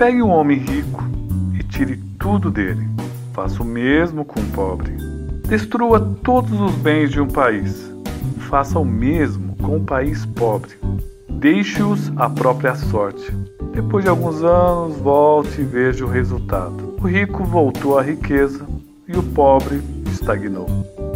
Pegue um homem rico e tire tudo dele. Faça o mesmo com o pobre. Destrua todos os bens de um país. Faça o mesmo com o país pobre. Deixe-os à própria sorte. Depois de alguns anos, volte e veja o resultado. O rico voltou à riqueza e o pobre estagnou.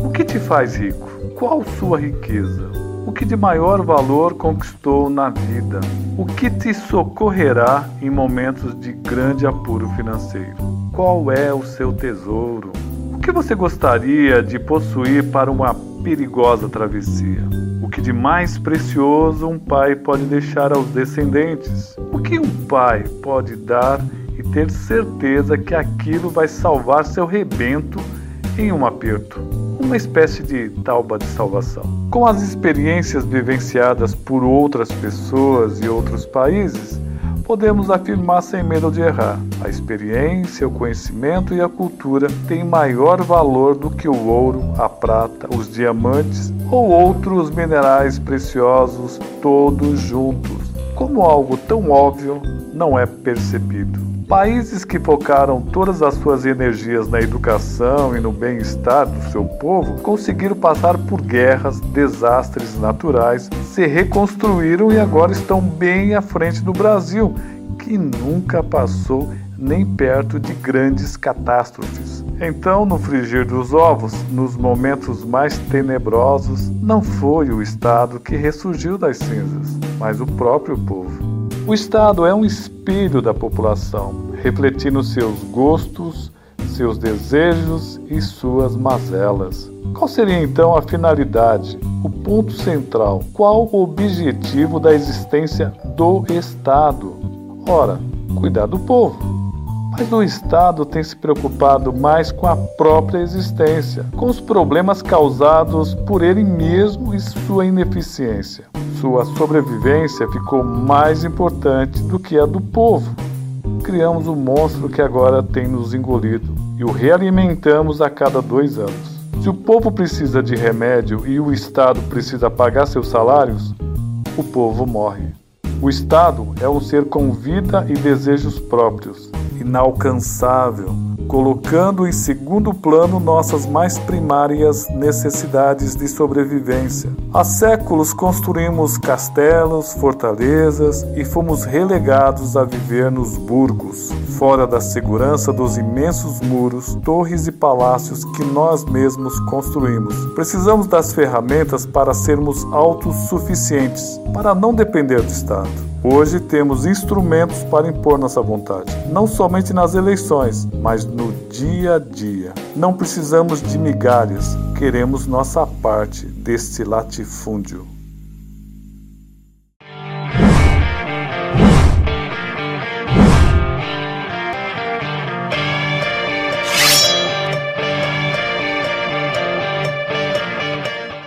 O que te faz rico? Qual sua riqueza? O que de maior valor conquistou na vida? O que te socorrerá em momentos de grande apuro financeiro? Qual é o seu tesouro? O que você gostaria de possuir para uma perigosa travessia? O que de mais precioso um pai pode deixar aos descendentes? O que um pai pode dar e ter certeza que aquilo vai salvar seu rebento em um aperto? Uma espécie de tauba de salvação. Com as experiências vivenciadas por outras pessoas e outros países, podemos afirmar sem medo de errar: a experiência, o conhecimento e a cultura têm maior valor do que o ouro, a prata, os diamantes ou outros minerais preciosos todos juntos. Como algo tão óbvio não é percebido. Países que focaram todas as suas energias na educação e no bem-estar do seu povo conseguiram passar por guerras, desastres naturais, se reconstruíram e agora estão bem à frente do Brasil, que nunca passou nem perto de grandes catástrofes. Então, no frigir dos ovos, nos momentos mais tenebrosos, não foi o Estado que ressurgiu das cinzas, mas o próprio povo. O Estado é um espelho da população, refletindo seus gostos, seus desejos e suas mazelas. Qual seria então a finalidade, o ponto central? Qual o objetivo da existência do Estado? Ora, cuidar do povo. Mas o Estado tem se preocupado mais com a própria existência, com os problemas causados por ele mesmo e sua ineficiência sua sobrevivência ficou mais importante do que a do povo. Criamos um monstro que agora tem nos engolido e o realimentamos a cada dois anos. Se o povo precisa de remédio e o Estado precisa pagar seus salários, o povo morre. O Estado é um ser com vida e desejos próprios, inalcançável, colocando em segundo plano nossas mais primárias necessidades de sobrevivência. Há séculos construímos castelos, fortalezas e fomos relegados a viver nos burgos, fora da segurança dos imensos muros, torres e palácios que nós mesmos construímos. Precisamos das ferramentas para sermos autossuficientes, para não depender do Estado. Hoje temos instrumentos para impor nossa vontade, não somente nas eleições, mas no dia a dia. Não precisamos de migalhas, queremos nossa parte deste latifúndio.